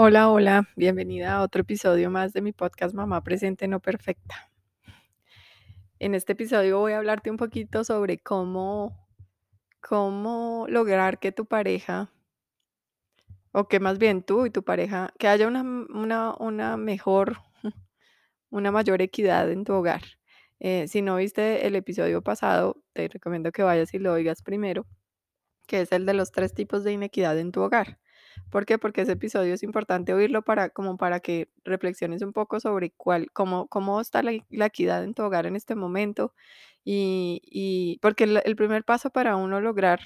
Hola, hola, bienvenida a otro episodio más de mi podcast Mamá Presente No Perfecta. En este episodio voy a hablarte un poquito sobre cómo, cómo lograr que tu pareja, o que más bien tú y tu pareja, que haya una, una, una mejor, una mayor equidad en tu hogar. Eh, si no viste el episodio pasado, te recomiendo que vayas y lo oigas primero, que es el de los tres tipos de inequidad en tu hogar. ¿Por qué? Porque ese episodio es importante oírlo para, como para que reflexiones un poco sobre cuál, cómo, cómo está la, la equidad en tu hogar en este momento. Y, y porque el, el primer paso para uno lograr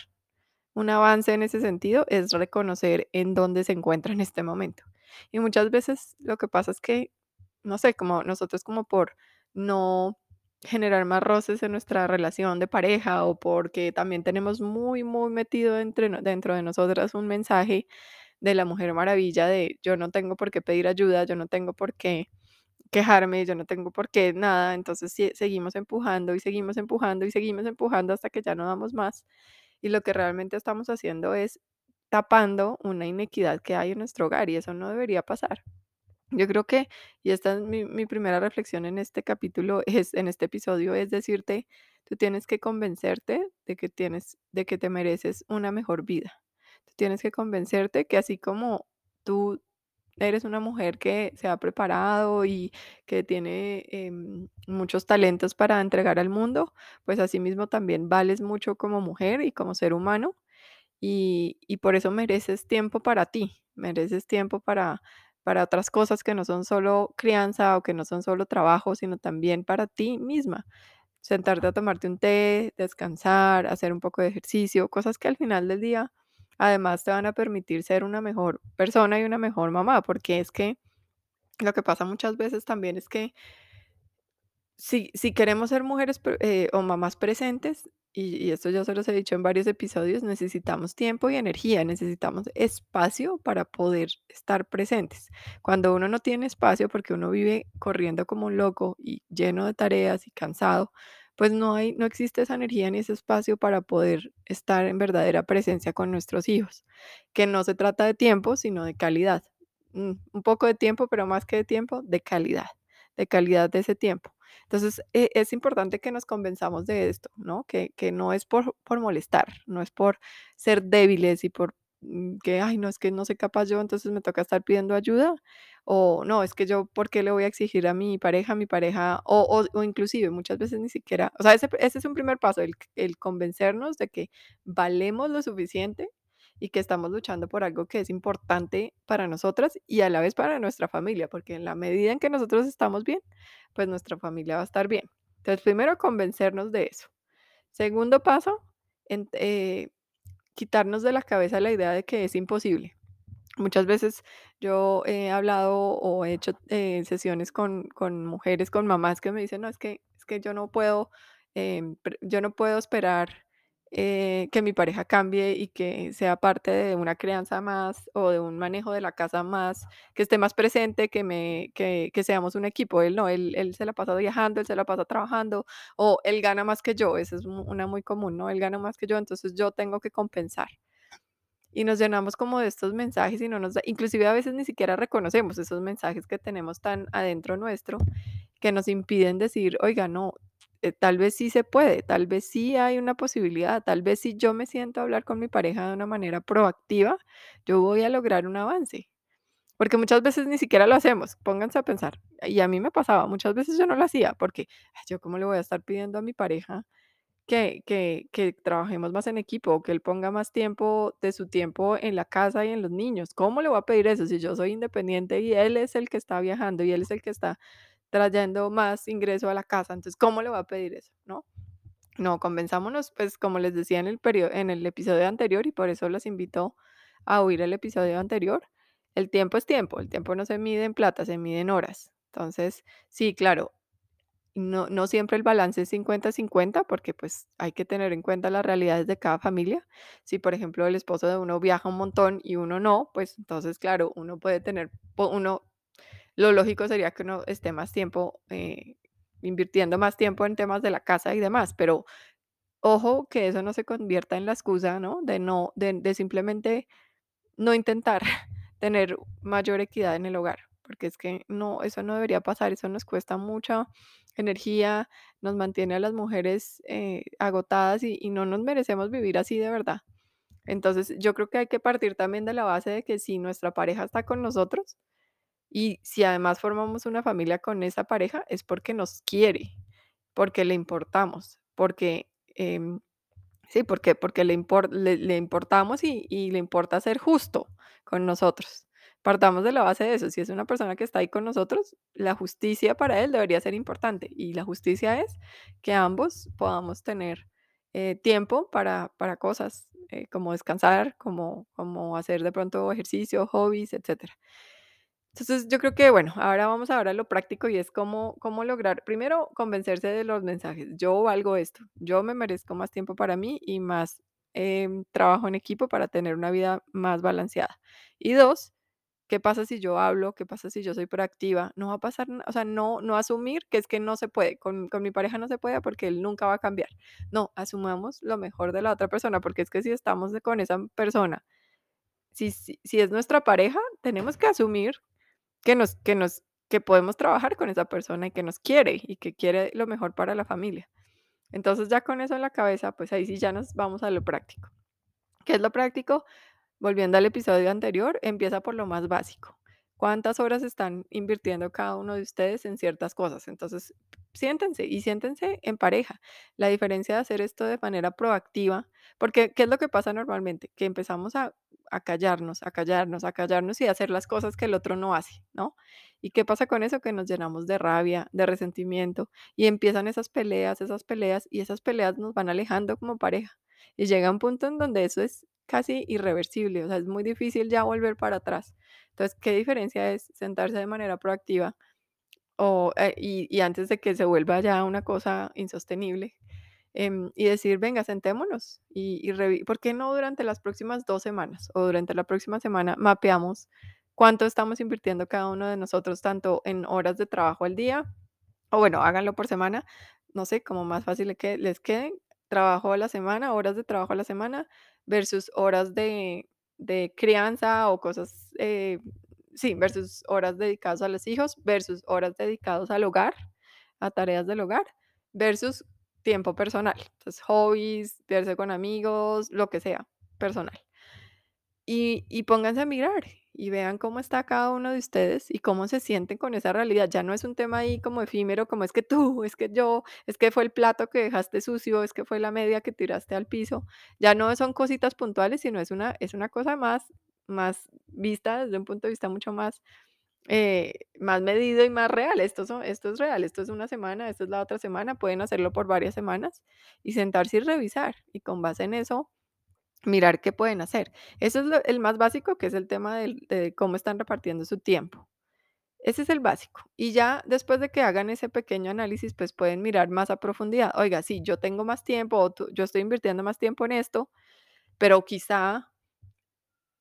un avance en ese sentido es reconocer en dónde se encuentra en este momento. Y muchas veces lo que pasa es que, no sé, como nosotros como por no generar más roces en nuestra relación de pareja o porque también tenemos muy, muy metido entre, dentro de nosotras un mensaje de la Mujer Maravilla de yo no tengo por qué pedir ayuda, yo no tengo por qué quejarme, yo no tengo por qué nada, entonces sí, seguimos empujando y seguimos empujando y seguimos empujando hasta que ya no damos más. Y lo que realmente estamos haciendo es tapando una inequidad que hay en nuestro hogar y eso no debería pasar. Yo creo que, y esta es mi, mi primera reflexión en este capítulo, es, en este episodio, es decirte, tú tienes que convencerte de que tienes, de que te mereces una mejor vida. Tú tienes que convencerte que así como tú eres una mujer que se ha preparado y que tiene em, muchos talentos para entregar al mundo, pues asimismo también vales mucho como mujer y como ser humano y, y por eso mereces tiempo para ti, mereces tiempo para, para otras cosas que no son solo crianza o que no son solo trabajo, sino también para ti misma. Sentarte a tomarte un té, descansar, hacer un poco de ejercicio, cosas que al final del día además te van a permitir ser una mejor persona y una mejor mamá, porque es que lo que pasa muchas veces también es que si, si queremos ser mujeres eh, o mamás presentes, y, y esto ya se los he dicho en varios episodios, necesitamos tiempo y energía, necesitamos espacio para poder estar presentes. Cuando uno no tiene espacio porque uno vive corriendo como un loco y lleno de tareas y cansado, pues no hay, no existe esa energía ni ese espacio para poder estar en verdadera presencia con nuestros hijos, que no se trata de tiempo, sino de calidad. Mm, Un poco de tiempo, pero más que de tiempo, de calidad, de calidad de ese tiempo. Entonces, e- es importante que nos convenzamos de esto, ¿no? Que, que no es por, por molestar, no es por ser débiles y por mm, que, ay, no, es que no soy capaz yo, entonces me toca estar pidiendo ayuda, o no, es que yo, ¿por qué le voy a exigir a mi pareja, a mi pareja, o, o, o inclusive muchas veces ni siquiera, o sea, ese, ese es un primer paso, el, el convencernos de que valemos lo suficiente y que estamos luchando por algo que es importante para nosotras y a la vez para nuestra familia, porque en la medida en que nosotros estamos bien, pues nuestra familia va a estar bien. Entonces, primero, convencernos de eso. Segundo paso, eh, quitarnos de la cabeza la idea de que es imposible. Muchas veces yo he hablado o he hecho eh, sesiones con, con mujeres, con mamás que me dicen, no, es que, es que yo no puedo, pre- yo no puedo esperar eh, que mi pareja cambie y que sea parte de una crianza más o de un manejo de la casa más, que esté más presente, que, me, que, que seamos un equipo. Él no, él, él se la pasa viajando, él se la pasa trabajando o él gana más que yo, esa es una muy común, ¿no? Él gana más que yo, entonces yo tengo que compensar y nos llenamos como de estos mensajes y no nos da, inclusive a veces ni siquiera reconocemos esos mensajes que tenemos tan adentro nuestro que nos impiden decir, oiga, no, eh, tal vez sí se puede, tal vez sí hay una posibilidad, tal vez si yo me siento a hablar con mi pareja de una manera proactiva, yo voy a lograr un avance. Porque muchas veces ni siquiera lo hacemos, pónganse a pensar. Y a mí me pasaba, muchas veces yo no lo hacía porque "Ay, yo cómo le voy a estar pidiendo a mi pareja que que que trabajemos más en equipo, que él ponga más tiempo de su tiempo en la casa y en los niños. ¿Cómo le voy a pedir eso si yo soy independiente y él es el que está viajando y él es el que está trayendo más ingreso a la casa? Entonces, ¿cómo le voy a pedir eso? ¿No? No, convenzámonos, pues, como les decía en el en el episodio anterior, y por eso los invito a oír el episodio anterior, el tiempo es tiempo, el tiempo no se mide en plata, se mide en horas. Entonces, sí, claro, no, no siempre el balance es cincuenta-cincuenta porque pues hay que tener en cuenta las realidades de cada familia. Si por ejemplo el esposo de uno viaja un montón y uno no, pues entonces claro, uno puede tener, uno, lo lógico sería que uno esté más tiempo, eh, invirtiendo más tiempo en temas de la casa y demás, pero ojo que eso no se convierta en la excusa, ¿no? De no, de simplemente no intentar, tener mayor equidad en el hogar, porque es que no, eso no debería pasar, eso nos cuesta mucha energía, nos mantiene a las mujeres eh, agotadas y, no nos merecemos vivir así de verdad. Entonces, yo creo que hay que partir también de la base de que si nuestra pareja está con nosotros y si además formamos una familia con esa pareja, es porque nos quiere, porque le importamos, porque em, Sí, porque porque le le le importamos y y le importa ser justo con nosotros. Partamos de la base de eso, si es una persona que está ahí con nosotros, la justicia para él debería ser importante, y la justicia es que ambos podamos tener, eh, tiempo para para cosas, eh, como descansar, como como hacer de pronto ejercicio, hobbies, etcétera. Entonces, yo creo que, bueno, ahora vamos a lo práctico y es cómo, cómo lograr, primero, convencerse de los mensajes. Yo valgo esto, yo me merezco más tiempo para mí y más em, trabajo en equipo para tener una vida más balanceada. Y dos, ¿qué pasa si yo hablo? ¿Qué pasa si yo soy proactiva? No va a pasar, o sea, no, no asumir que es que no se puede, con, con mi pareja no se puede porque él nunca va a cambiar. No, asumamos lo mejor de la otra persona, porque es que si estamos con esa persona, si, si, si es nuestra pareja, tenemos que asumir que nos que nos que podemos trabajar con esa persona y que nos quiere y que quiere lo mejor para la familia. Entonces, ya con eso en la cabeza, pues ahí sí ya nos vamos a lo práctico. ¿Qué es lo práctico? Volviendo al episodio anterior, empieza por lo más básico. ¿Cuántas horas están invirtiendo cada uno de ustedes en ciertas cosas? Entonces, siéntense y siéntense en pareja. La diferencia de hacer esto de manera proactiva, porque ¿qué es lo que pasa normalmente? Que empezamos a, a callarnos, a callarnos, a callarnos y a hacer las cosas que el otro no hace, ¿no? ¿Y qué pasa con eso? Que nos llenamos de rabia, de resentimiento y empiezan esas peleas, esas peleas y esas peleas nos van alejando como pareja. Y llega un punto en donde eso es casi irreversible, o sea, es muy difícil ya volver para atrás. Entonces, ¿qué diferencia es sentarse de manera proactiva o, eh, y, y antes de que se vuelva ya una cosa insostenible em, y decir, venga, sentémonos y, y ¿por qué no durante las próximas dos semanas o durante la próxima semana mapeamos cuánto estamos invirtiendo cada uno de nosotros, tanto en horas de trabajo al día, o bueno, háganlo por semana, no sé, como más fácil que les quede, trabajo a la semana, horas de trabajo a la semana versus horas de, de crianza o cosas, eh, sí, versus horas dedicadas a los hijos, versus horas dedicadas al hogar, a tareas del hogar, versus tiempo personal. Entonces, hobbies, verse con amigos, lo que sea, personal. Y y pónganse a mirar y vean cómo está cada uno de ustedes y cómo se sienten con esa realidad. Ya no es un tema ahí como efímero, como es que tú, es que yo, es que fue el plato que dejaste sucio, es que fue la media que tiraste al piso. Ya no son cositas puntuales, sino es una es una cosa más más vista desde un punto de vista mucho más, eh, más medido y más real. Esto son esto es real, esto es una semana, esto es la otra semana, pueden hacerlo por varias semanas y sentarse y revisar, y con base en eso Mirar qué pueden hacer. Eso es lo el más básico, que es el tema de cómo están repartiendo su tiempo. Ese es el básico. Y ya después de que hagan ese pequeño análisis, pues pueden mirar más a profundidad. Oiga, sí, yo tengo más tiempo, o tú yo estoy invirtiendo más tiempo en esto, pero quizá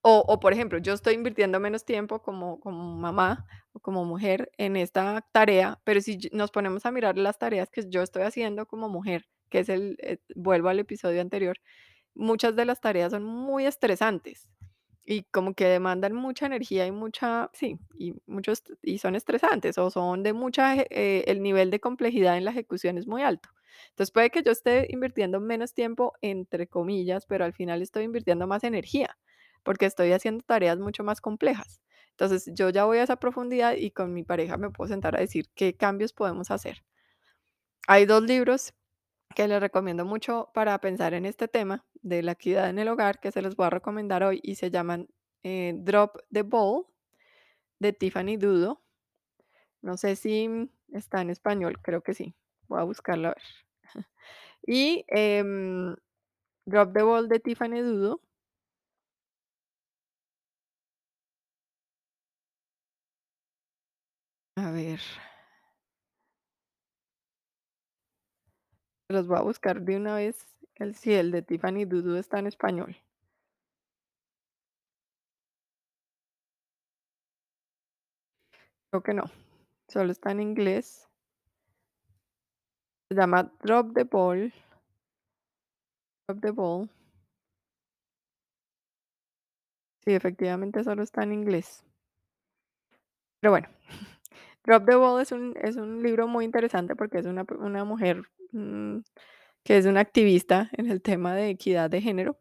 o o, por ejemplo, yo estoy invirtiendo menos tiempo como como mamá o como mujer en esta tarea, pero si nos ponemos a mirar las tareas que yo estoy haciendo como mujer, que es el, eh, vuelvo al episodio anterior, muchas de las tareas son muy estresantes y como que demandan mucha energía y mucha, sí, y muchos y son estresantes o son de mucha, eh, el nivel de complejidad en la ejecución es muy alto. Entonces puede que yo esté invirtiendo menos tiempo, entre comillas, pero al final estoy invirtiendo más energía porque estoy haciendo tareas mucho más complejas. Entonces yo ya voy a esa profundidad y con mi pareja me puedo sentar a decir qué cambios podemos hacer. Hay dos libros que les recomiendo mucho para pensar en este tema de la equidad en el hogar, que se los voy a recomendar hoy y se llaman eh, Drop the Ball de Tiffany Dudo. No sé si está en español, creo que sí. Voy a buscarlo a ver. Y em, Drop the Ball de Tiffany Dudo. A ver, los voy a buscar de una vez. El si el de Tiffany Dudo está en español. Creo que no, solo está en inglés. Se llama Drop the Ball. Drop the Ball. Sí, efectivamente solo está en inglés. Pero bueno, Drop the Ball es un, es un libro muy interesante porque es una, una mujer mm, que es una activista en el tema de equidad de género.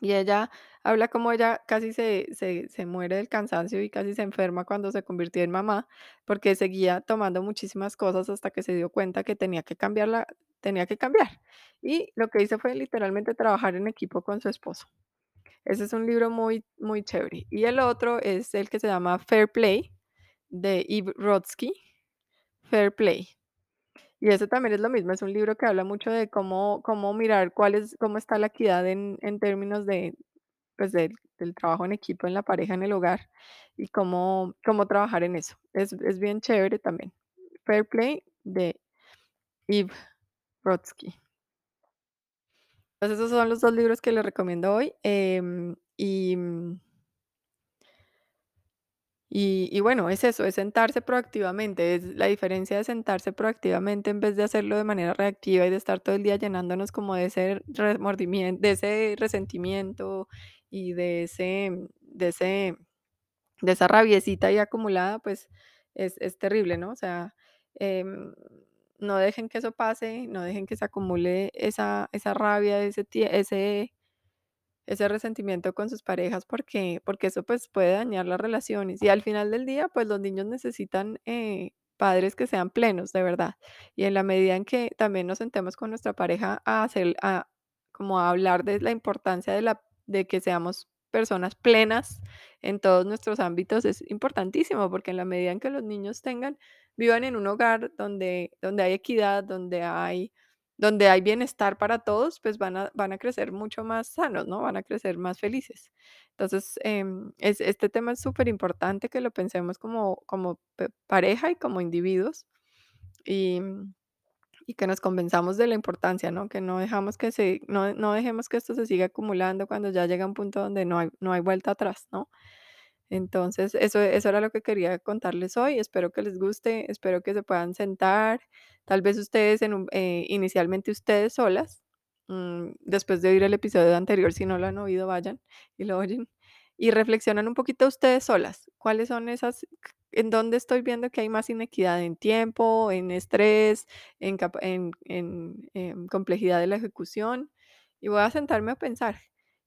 Y ella habla como ella casi se, se, se muere del cansancio y casi se enferma cuando se convirtió en mamá, porque seguía tomando muchísimas cosas hasta que se dio cuenta que tenía que cambiarla, tenía que cambiar. Y lo que hizo fue literalmente trabajar en equipo con su esposo. Ese es un libro muy, muy chévere. Y el otro es el que se llama Fair Play de Eve Rodsky. Fair Play. Y eso también es lo mismo, es un libro que habla mucho de cómo, cómo mirar cuál es, cómo está la equidad en, en términos de, pues, del, del trabajo en equipo, en la pareja, en el hogar y cómo, cómo trabajar en eso. Es, es bien chévere también. Fair Play de Eve Brodsky. Entonces esos son los dos libros que les recomiendo hoy. em, y, mm, y, bueno, es eso, es sentarse proactivamente. Es la diferencia de sentarse proactivamente en vez de hacerlo de manera reactiva y de estar todo el día llenándonos como de ese remordimiento, de ese resentimiento y de ese, de ese de esa rabiecita ahí acumulada, pues es, es terrible, ¿no? O sea, em, no dejen que eso pase, no dejen que se acumule esa, esa rabia, ese, ese, ese resentimiento con sus parejas, porque, porque eso pues puede dañar las relaciones. Y al final del día, pues los niños necesitan eh, padres que sean plenos, de verdad. Y en la medida en que también nos sentemos con nuestra pareja a hacer, a, como hablar de la importancia de, la, de que seamos personas plenas en todos nuestros ámbitos, es importantísimo, porque en la medida en que los niños tengan, vivan en un hogar donde, donde hay equidad, donde hay donde hay bienestar para todos, pues van a, van a crecer mucho más sanos, ¿no? Van a crecer más felices. Entonces, em, es, este tema es súper importante que lo pensemos como, como pareja y como individuos y, y que nos convenzamos de la importancia, ¿no? Que no dejamos que se, no, no dejemos que esto se siga acumulando cuando ya llega un punto donde no hay, no hay vuelta atrás, ¿no? Entonces, eso, eso era lo que quería contarles hoy. Espero que les guste, espero que se puedan sentar, tal vez ustedes, eh, inicialmente ustedes solas, mm, después de oír el episodio anterior, si no lo han oído, vayan y lo oyen, y reflexionan un poquito ustedes solas. ¿Cuáles son esas, en dónde estoy viendo que hay más inequidad en tiempo, en estrés, en en, em, complejidad de la ejecución? Y voy a sentarme a pensar.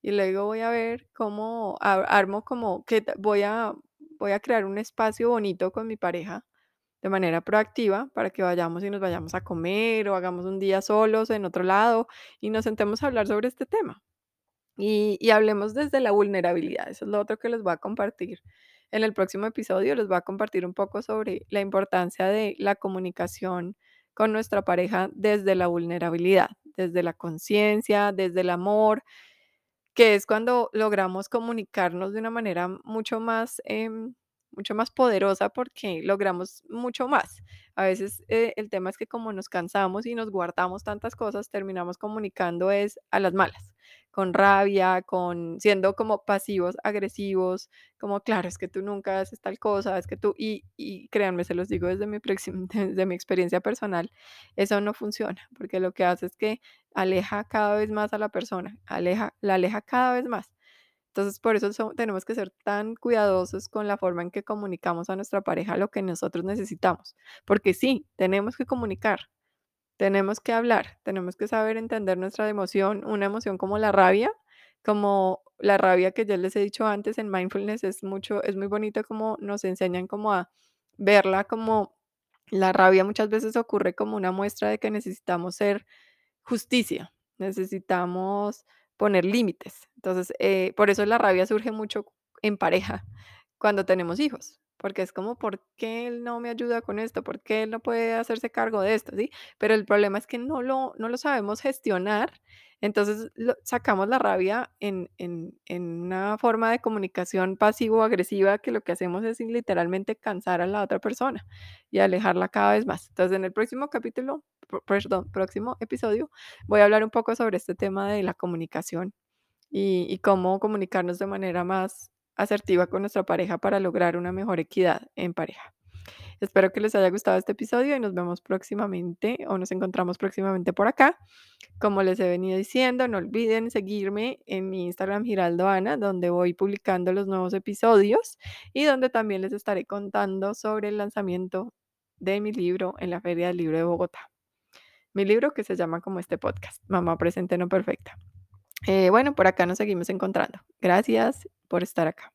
Y luego voy a ver cómo armo como que voy a, voy a crear un espacio bonito con mi pareja de manera proactiva para que vayamos y nos vayamos a comer o hagamos un día solos en otro lado y nos sentemos a hablar sobre este tema. Y, y hablemos desde la vulnerabilidad. Eso es lo otro que les voy a compartir. En el próximo episodio les voy a compartir un poco sobre la importancia de la comunicación con nuestra pareja desde la vulnerabilidad, desde la conciencia, desde el amor que es cuando logramos comunicarnos de una manera mucho más, em, mucho más poderosa porque logramos mucho más. A veces eh, el tema es que como nos cansamos y nos guardamos tantas cosas, terminamos comunicando es a las malas, con rabia, con siendo como pasivos, agresivos, como claro, es que tú nunca haces tal cosa, es que tú, y, y créanme, se los digo desde mi, desde mi experiencia personal, eso no funciona, porque lo que hace es que aleja cada vez más a la persona, aleja, la aleja cada vez más. Entonces, por eso so- tenemos que ser tan cuidadosos con la forma en que comunicamos a nuestra pareja lo que nosotros necesitamos. Porque sí, tenemos que comunicar, tenemos que hablar, tenemos que saber entender nuestra emoción, una emoción como la rabia, como la rabia que ya les he dicho antes en mindfulness es mucho, es muy bonito como nos enseñan como a verla como la rabia muchas veces ocurre como una muestra de que necesitamos ser justicia, necesitamos poner límites. Entonces, eh, por eso la rabia surge mucho en pareja cuando tenemos hijos, porque es como, ¿por qué él no me ayuda con esto? ¿Por qué él no puede hacerse cargo de esto? ¿Sí? Pero el problema es que no lo, no lo sabemos gestionar, entonces lo- sacamos la rabia en, en, en una forma de comunicación pasivo-agresiva que lo que hacemos es literalmente cansar a la otra persona y alejarla cada vez más. Entonces, en el próximo capítulo, perdón, próximo episodio, voy a hablar un poco sobre este tema de la comunicación y, y cómo comunicarnos de manera más asertiva con nuestra pareja para lograr una mejor equidad en pareja. Espero que les haya gustado este episodio y nos vemos próximamente o nos encontramos próximamente por acá. Como les he venido diciendo, no olviden seguirme en mi Instagram Giraldo Ana, donde voy publicando los nuevos episodios y donde también les estaré contando sobre el lanzamiento de mi libro en la Feria del Libro de Bogotá. Mi libro que se llama como este podcast, Mamá Presente No Perfecta. Eh, bueno, por acá nos seguimos encontrando. Gracias por estar acá.